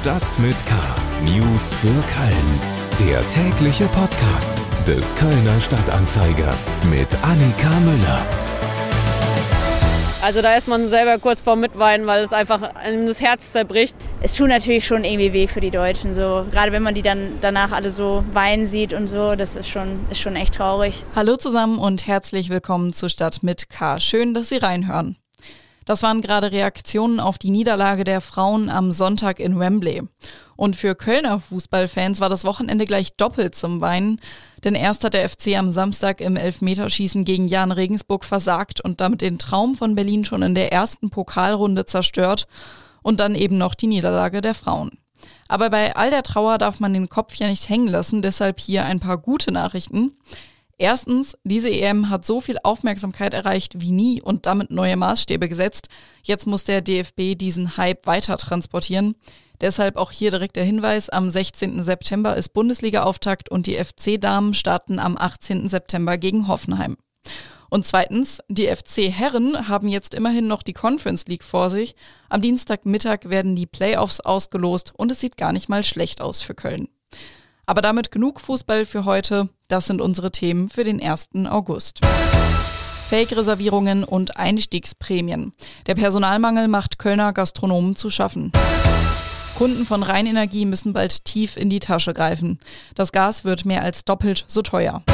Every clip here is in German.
Stadt mit K. News für Köln. Der tägliche Podcast des Kölner Stadtanzeiger mit Annika Müller. Also da ist man selber kurz vorm Mitweinen, weil es einfach einem das Herz zerbricht. Es tut natürlich schon irgendwie weh für die Deutschen. So. Gerade wenn man die dann danach alle so weinen sieht und so, das ist schon, ist schon echt traurig. Hallo zusammen und herzlich willkommen zur Stadt mit K. Schön, dass Sie reinhören. Das waren gerade Reaktionen auf die Niederlage der Frauen am Sonntag in Wembley. Und für Kölner Fußballfans war das Wochenende gleich doppelt zum Weinen, denn erst hat der FC am Samstag im Elfmeterschießen gegen Jan Regensburg versagt und damit den Traum von Berlin schon in der ersten Pokalrunde zerstört und dann eben noch die Niederlage der Frauen. Aber bei all der Trauer darf man den Kopf ja nicht hängen lassen, deshalb hier ein paar gute Nachrichten. Erstens, diese EM hat so viel Aufmerksamkeit erreicht wie nie und damit neue Maßstäbe gesetzt. Jetzt muss der DFB diesen Hype weiter transportieren. Deshalb auch hier direkt der Hinweis, am 16. September ist Bundesliga-Auftakt und die FC-Damen starten am 18. September gegen Hoffenheim. Und zweitens, die FC-Herren haben jetzt immerhin noch die Conference League vor sich. Am Dienstagmittag werden die Playoffs ausgelost und es sieht gar nicht mal schlecht aus für Köln. Aber damit genug Fußball für heute. Das sind unsere Themen für den 1. August. Fake-Reservierungen und Einstiegsprämien. Der Personalmangel macht Kölner Gastronomen zu schaffen. Kunden von Rheinenergie müssen bald tief in die Tasche greifen. Das Gas wird mehr als doppelt so teuer.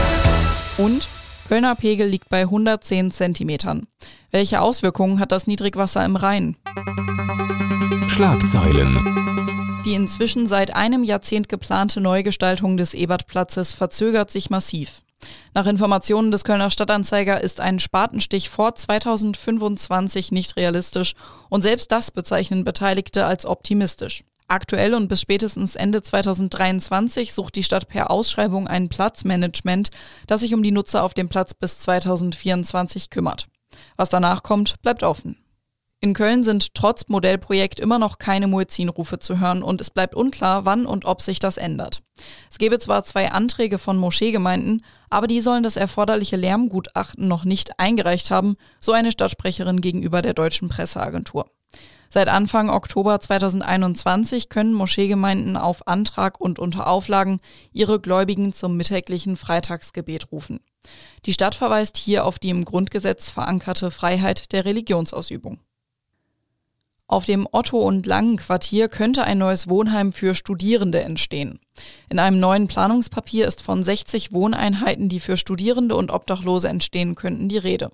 Und Kölner Pegel liegt bei 110 Zentimetern. Welche Auswirkungen hat das Niedrigwasser im Rhein? Schlagzeilen. Die inzwischen seit einem Jahrzehnt geplante Neugestaltung des Ebertplatzes verzögert sich massiv. Nach Informationen des Kölner Stadtanzeiger ist ein Spatenstich vor 2025 nicht realistisch und selbst das bezeichnen Beteiligte als optimistisch. Aktuell und bis spätestens Ende 2023 sucht die Stadt per Ausschreibung ein Platzmanagement, das sich um die Nutzer auf dem Platz bis 2024 kümmert. Was danach kommt, bleibt offen. In Köln sind trotz Modellprojekt immer noch keine Muezzinrufe zu hören und es bleibt unklar, wann und ob sich das ändert. Es gebe zwar zwei Anträge von Moscheegemeinden, aber die sollen das erforderliche Lärmgutachten noch nicht eingereicht haben, so eine Stadtsprecherin gegenüber der deutschen Presseagentur. Seit Anfang Oktober 2021 können Moscheegemeinden auf Antrag und unter Auflagen ihre Gläubigen zum mittäglichen Freitagsgebet rufen. Die Stadt verweist hier auf die im Grundgesetz verankerte Freiheit der Religionsausübung. Auf dem Otto- und Langen-Quartier könnte ein neues Wohnheim für Studierende entstehen. In einem neuen Planungspapier ist von 60 Wohneinheiten, die für Studierende und Obdachlose entstehen könnten, die Rede.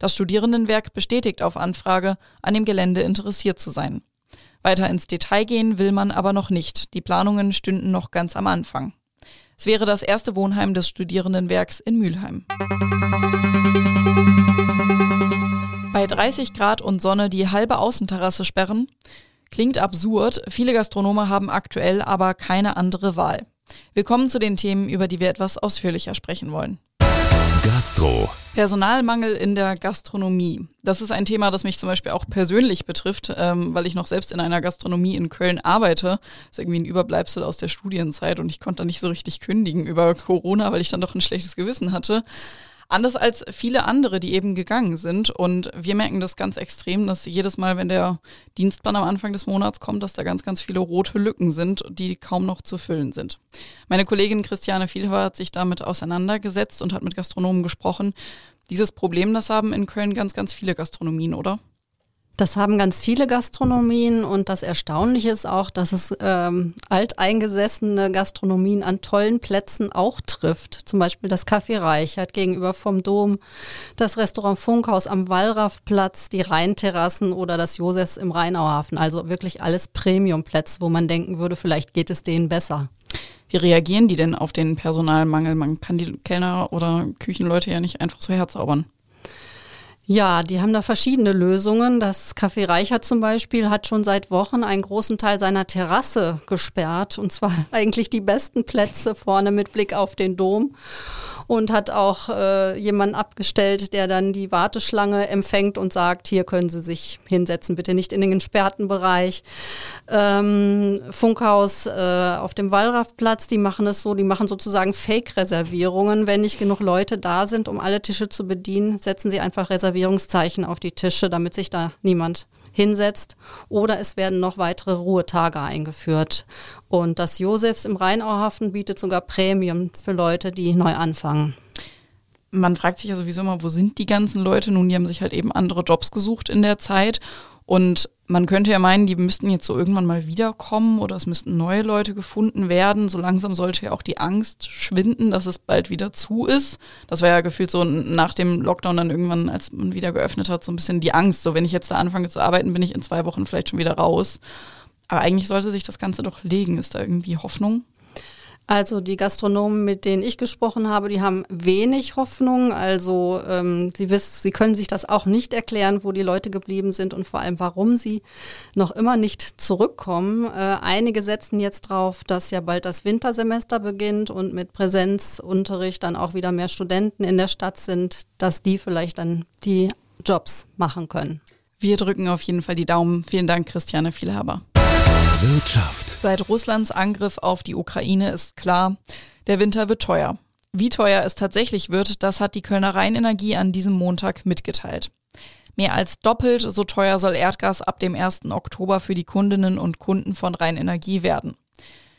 Das Studierendenwerk bestätigt auf Anfrage, an dem Gelände interessiert zu sein. Weiter ins Detail gehen will man aber noch nicht. Die Planungen stünden noch ganz am Anfang. Es wäre das erste Wohnheim des Studierendenwerks in Mülheim. Bei 30 Grad und Sonne die halbe Außenterrasse sperren? Klingt absurd, viele Gastronome haben aktuell aber keine andere Wahl. Wir kommen zu den Themen, über die wir etwas ausführlicher sprechen wollen. Gastro. Personalmangel in der Gastronomie. Das ist ein Thema, das mich zum Beispiel auch persönlich betrifft, ähm, weil ich noch selbst in einer Gastronomie in Köln arbeite. Das ist irgendwie ein Überbleibsel aus der Studienzeit und ich konnte da nicht so richtig kündigen über Corona, weil ich dann doch ein schlechtes Gewissen hatte. Anders als viele andere, die eben gegangen sind. Und wir merken das ganz extrem, dass jedes Mal, wenn der Dienstplan am Anfang des Monats kommt, dass da ganz, ganz viele rote Lücken sind, die kaum noch zu füllen sind. Meine Kollegin Christiane Vielhofer hat sich damit auseinandergesetzt und hat mit Gastronomen gesprochen. Dieses Problem, das haben in Köln ganz, ganz viele Gastronomien, oder? Das haben ganz viele Gastronomien und das Erstaunliche ist auch, dass es ähm, alteingesessene Gastronomien an tollen Plätzen auch trifft. Zum Beispiel das Café Reichert gegenüber vom Dom, das Restaurant Funkhaus am Wallraffplatz, die Rheinterrassen oder das Josefs im Rheinauhafen. Also wirklich alles Premiumplätze, wo man denken würde, vielleicht geht es denen besser. Wie reagieren die denn auf den Personalmangel? Man kann die Kellner oder Küchenleute ja nicht einfach so herzaubern. Ja, die haben da verschiedene Lösungen. Das Café Reichert zum Beispiel hat schon seit Wochen einen großen Teil seiner Terrasse gesperrt und zwar eigentlich die besten Plätze vorne mit Blick auf den Dom und hat auch äh, jemanden abgestellt, der dann die Warteschlange empfängt und sagt, hier können Sie sich hinsetzen, bitte nicht in den gesperrten Bereich. Ähm, Funkhaus äh, auf dem Wallraffplatz, die machen es so, die machen sozusagen Fake-Reservierungen. Wenn nicht genug Leute da sind, um alle Tische zu bedienen, setzen sie einfach Reservierungen Reservierungszeichen auf die Tische, damit sich da niemand hinsetzt. Oder es werden noch weitere Ruhetage eingeführt. Und das Josefs im Rheinauhafen bietet sogar Prämien für Leute, die neu anfangen. Man fragt sich ja sowieso immer, wo sind die ganzen Leute? Nun, die haben sich halt eben andere Jobs gesucht in der Zeit. Und man könnte ja meinen, die müssten jetzt so irgendwann mal wiederkommen oder es müssten neue Leute gefunden werden. So langsam sollte ja auch die Angst schwinden, dass es bald wieder zu ist. Das war ja gefühlt so nach dem Lockdown dann irgendwann, als man wieder geöffnet hat, so ein bisschen die Angst. So, wenn ich jetzt da anfange zu arbeiten, bin ich in zwei Wochen vielleicht schon wieder raus. Aber eigentlich sollte sich das Ganze doch legen. Ist da irgendwie Hoffnung? Also die Gastronomen, mit denen ich gesprochen habe, die haben wenig Hoffnung. Also ähm, sie, wissen, sie können sich das auch nicht erklären, wo die Leute geblieben sind und vor allem, warum sie noch immer nicht zurückkommen. Äh, einige setzen jetzt drauf, dass ja bald das Wintersemester beginnt und mit Präsenzunterricht dann auch wieder mehr Studenten in der Stadt sind, dass die vielleicht dann die Jobs machen können. Wir drücken auf jeden Fall die Daumen. Vielen Dank, Christiane Vielhaber. Wirtschaft. Seit Russlands Angriff auf die Ukraine ist klar, der Winter wird teuer. Wie teuer es tatsächlich wird, das hat die Kölner Rheinenergie an diesem Montag mitgeteilt. Mehr als doppelt so teuer soll Erdgas ab dem 1. Oktober für die Kundinnen und Kunden von Rheinenergie werden.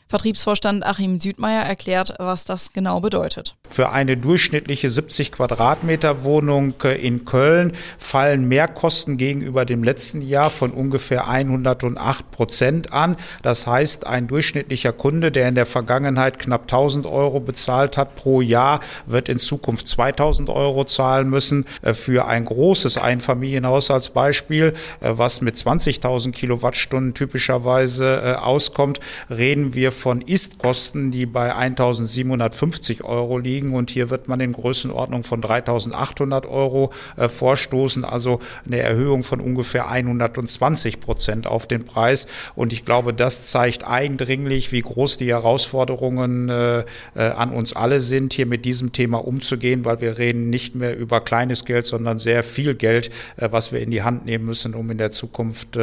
Vertriebsvorstand Achim Südmeier erklärt, was das genau bedeutet. Für eine durchschnittliche 70 Quadratmeter Wohnung in Köln fallen Mehrkosten gegenüber dem letzten Jahr von ungefähr 108 Prozent an. Das heißt, ein durchschnittlicher Kunde, der in der Vergangenheit knapp 1000 Euro bezahlt hat pro Jahr, wird in Zukunft 2000 Euro zahlen müssen. Äh, für ein großes Einfamilienhaus als Beispiel, äh, was mit 20.000 Kilowattstunden typischerweise äh, auskommt, reden wir von Istkosten, die bei 1750 Euro liegen. Und hier wird man in Größenordnung von 3800 Euro äh, vorstoßen, also eine Erhöhung von ungefähr 120 Prozent auf den Preis. Und ich glaube, das zeigt eindringlich, wie groß die Herausforderungen äh, äh, an uns alle sind, hier mit diesem Thema umzugehen, weil wir reden nicht mehr über kleines Geld, sondern sehr viel Geld, was wir in die Hand nehmen müssen, um in der Zukunft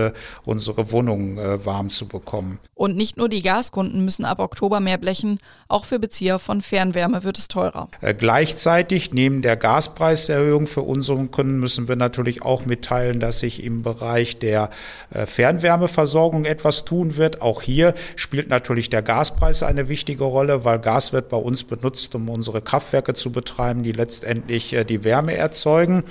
unsere Wohnungen warm zu bekommen. Und nicht nur die Gaskunden Kunden müssen ab Oktober mehr blechen. Auch für Bezieher von Fernwärme wird es teurer. Äh, gleichzeitig neben der Gaspreiserhöhung für unsere Kunden müssen wir natürlich auch mitteilen, dass sich im Bereich der äh, Fernwärmeversorgung etwas tun wird. Auch hier spielt natürlich der Gaspreis eine wichtige Rolle, weil Gas wird bei uns benutzt, um unsere Kraftwerke zu betreiben, die letztendlich äh, die Wärme erzeugen.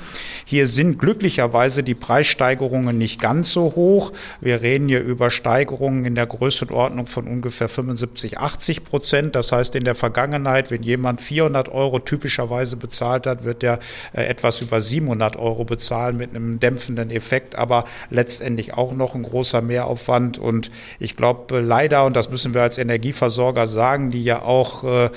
Hier sind glücklicherweise die Preissteigerungen nicht ganz so hoch. Wir reden hier über Steigerungen in der Größenordnung von ungefähr 75, 80 Prozent. Das heißt, in der Vergangenheit, wenn jemand 400 Euro typischerweise bezahlt hat, wird er äh, etwas über 700 Euro bezahlen mit einem dämpfenden Effekt, aber letztendlich auch noch ein großer Mehraufwand. Und ich glaube leider, und das müssen wir als Energieversorger sagen, die ja auch äh,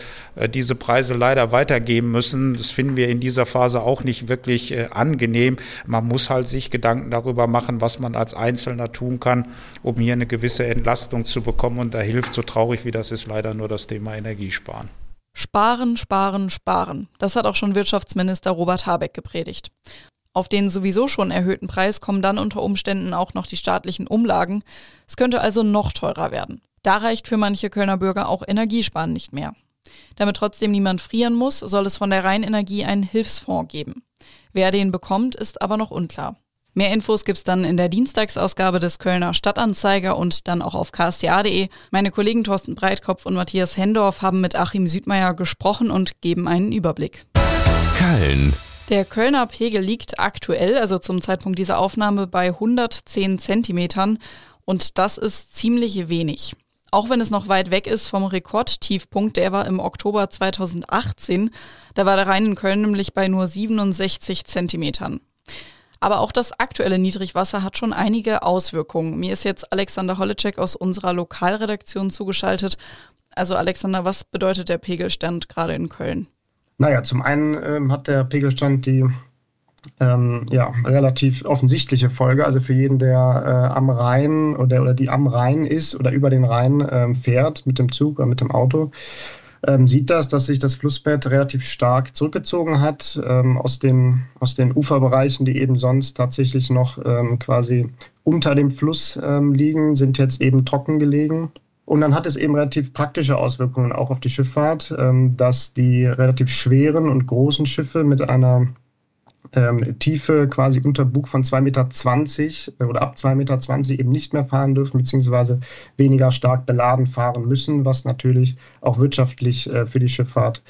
diese Preise leider weitergeben müssen, das finden wir in dieser Phase auch nicht wirklich äh, angenehm. Man muss halt sich Gedanken darüber machen, was man als Einzelner tun kann, um hier eine gewisse Entlastung zu bekommen. Und da hilft so traurig wie das ist, leider nur das Thema Energiesparen. Sparen, sparen, sparen. Das hat auch schon Wirtschaftsminister Robert Habeck gepredigt. Auf den sowieso schon erhöhten Preis kommen dann unter Umständen auch noch die staatlichen Umlagen. Es könnte also noch teurer werden. Da reicht für manche Kölner Bürger auch Energiesparen nicht mehr. Damit trotzdem niemand frieren muss, soll es von der Rheinenergie einen Hilfsfonds geben. Wer den bekommt, ist aber noch unklar. Mehr Infos gibt's dann in der Dienstagsausgabe des Kölner Stadtanzeiger und dann auch auf ksta.de. Meine Kollegen Thorsten Breitkopf und Matthias Hendorf haben mit Achim Südmeier gesprochen und geben einen Überblick. Köln. Der Kölner Pegel liegt aktuell, also zum Zeitpunkt dieser Aufnahme, bei 110 Zentimetern und das ist ziemlich wenig. Auch wenn es noch weit weg ist vom Rekordtiefpunkt, der war im Oktober 2018. Da war der Rhein in Köln nämlich bei nur 67 Zentimetern. Aber auch das aktuelle Niedrigwasser hat schon einige Auswirkungen. Mir ist jetzt Alexander Holleczek aus unserer Lokalredaktion zugeschaltet. Also Alexander, was bedeutet der Pegelstand gerade in Köln? Naja, zum einen ähm, hat der Pegelstand die ähm, ja, relativ offensichtliche Folge. Also für jeden, der äh, am Rhein oder, oder die am Rhein ist oder über den Rhein ähm, fährt mit dem Zug oder mit dem Auto, ähm, sieht das, dass sich das Flussbett relativ stark zurückgezogen hat ähm, aus, den, aus den Uferbereichen, die eben sonst tatsächlich noch ähm, quasi unter dem Fluss ähm, liegen, sind jetzt eben trocken gelegen. Und dann hat es eben relativ praktische Auswirkungen auch auf die Schifffahrt, ähm, dass die relativ schweren und großen Schiffe mit einer ähm, Tiefe quasi unter Bug von 2,20 Meter äh, oder ab 2,20 Meter eben nicht mehr fahren dürfen, beziehungsweise weniger stark beladen fahren müssen, was natürlich auch wirtschaftlich äh, für die Schifffahrt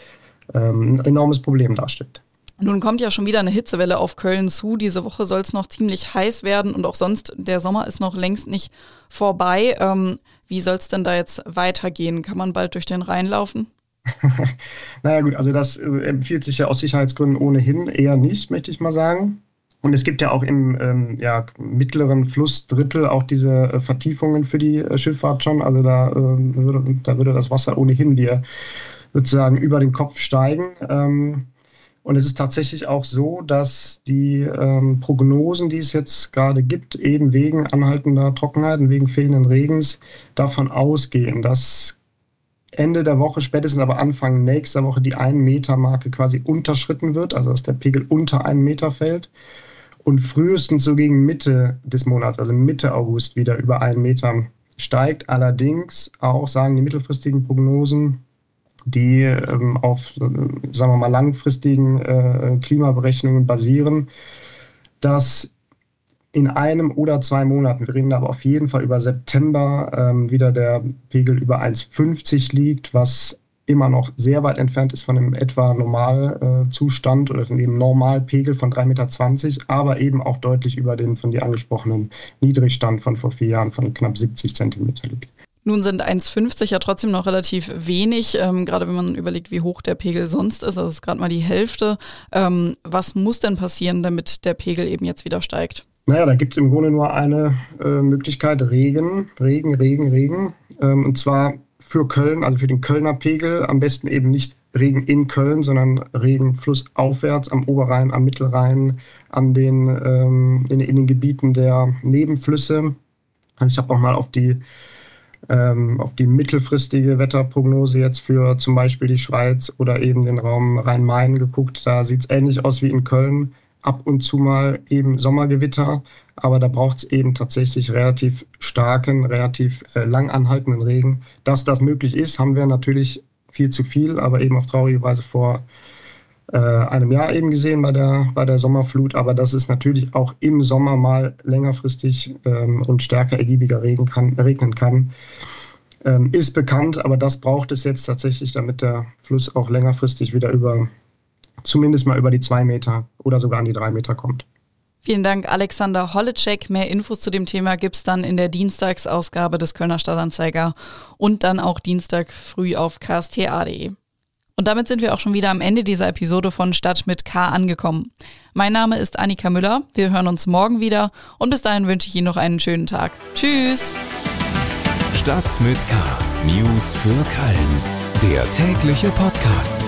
ähm, ein enormes Problem darstellt. Nun kommt ja schon wieder eine Hitzewelle auf Köln zu. Diese Woche soll es noch ziemlich heiß werden und auch sonst, der Sommer ist noch längst nicht vorbei. Ähm, wie soll es denn da jetzt weitergehen? Kann man bald durch den Rhein laufen? naja gut, also das äh, empfiehlt sich ja aus Sicherheitsgründen ohnehin eher nicht, möchte ich mal sagen. Und es gibt ja auch im ähm, ja, mittleren Flussdrittel auch diese äh, Vertiefungen für die äh, Schifffahrt schon. Also da, äh, würde, da würde das Wasser ohnehin dir sozusagen über den Kopf steigen. Ähm, und es ist tatsächlich auch so, dass die ähm, Prognosen, die es jetzt gerade gibt, eben wegen anhaltender Trockenheit und wegen fehlenden Regens davon ausgehen, dass Ende der Woche, spätestens aber Anfang nächster Woche die 1-Meter-Marke quasi unterschritten wird, also dass der Pegel unter einen Meter fällt und frühestens so gegen Mitte des Monats, also Mitte August, wieder über einen Meter steigt. Allerdings auch sagen die mittelfristigen Prognosen, die ähm, auf, sagen wir mal, langfristigen äh, Klimaberechnungen basieren, dass in einem oder zwei Monaten, wir reden aber auf jeden Fall über September, ähm, wieder der Pegel über 1,50 liegt, was immer noch sehr weit entfernt ist von dem etwa Normalzustand äh, oder von dem Normalpegel von 3,20 Meter, aber eben auch deutlich über dem von dir angesprochenen Niedrigstand von vor vier Jahren von knapp 70 Zentimeter liegt. Nun sind 1,50 ja trotzdem noch relativ wenig, ähm, gerade wenn man überlegt, wie hoch der Pegel sonst ist. Also ist gerade mal die Hälfte. Ähm, was muss denn passieren, damit der Pegel eben jetzt wieder steigt? Naja, da gibt es im Grunde nur eine äh, Möglichkeit, Regen, Regen, Regen, Regen. Ähm, und zwar für Köln, also für den Kölner Pegel, am besten eben nicht Regen in Köln, sondern Regen flussaufwärts am Oberrhein, am Mittelrhein, an den, ähm, in, in, den Gebieten der Nebenflüsse. Also ich habe auch mal auf die ähm, auf die mittelfristige Wetterprognose jetzt für zum Beispiel die Schweiz oder eben den Raum Rhein-Main geguckt. Da sieht es ähnlich aus wie in Köln. Ab und zu mal eben Sommergewitter, aber da braucht es eben tatsächlich relativ starken, relativ äh, lang anhaltenden Regen. Dass das möglich ist, haben wir natürlich viel zu viel, aber eben auf traurige Weise vor äh, einem Jahr eben gesehen bei der, bei der Sommerflut. Aber dass es natürlich auch im Sommer mal längerfristig ähm, und stärker ergiebiger regen kann, regnen kann, ähm, ist bekannt. Aber das braucht es jetzt tatsächlich, damit der Fluss auch längerfristig wieder über, zumindest mal über die zwei Meter oder sogar an die drei Meter kommt. Vielen Dank, Alexander Holleczek. Mehr Infos zu dem Thema gibt es dann in der Dienstagsausgabe des Kölner Stadtanzeiger und dann auch Dienstag früh auf ksta.de. Und damit sind wir auch schon wieder am Ende dieser Episode von Stadt mit K angekommen. Mein Name ist Annika Müller. Wir hören uns morgen wieder und bis dahin wünsche ich Ihnen noch einen schönen Tag. Tschüss. Stadt mit K. News für Köln. Der tägliche Podcast.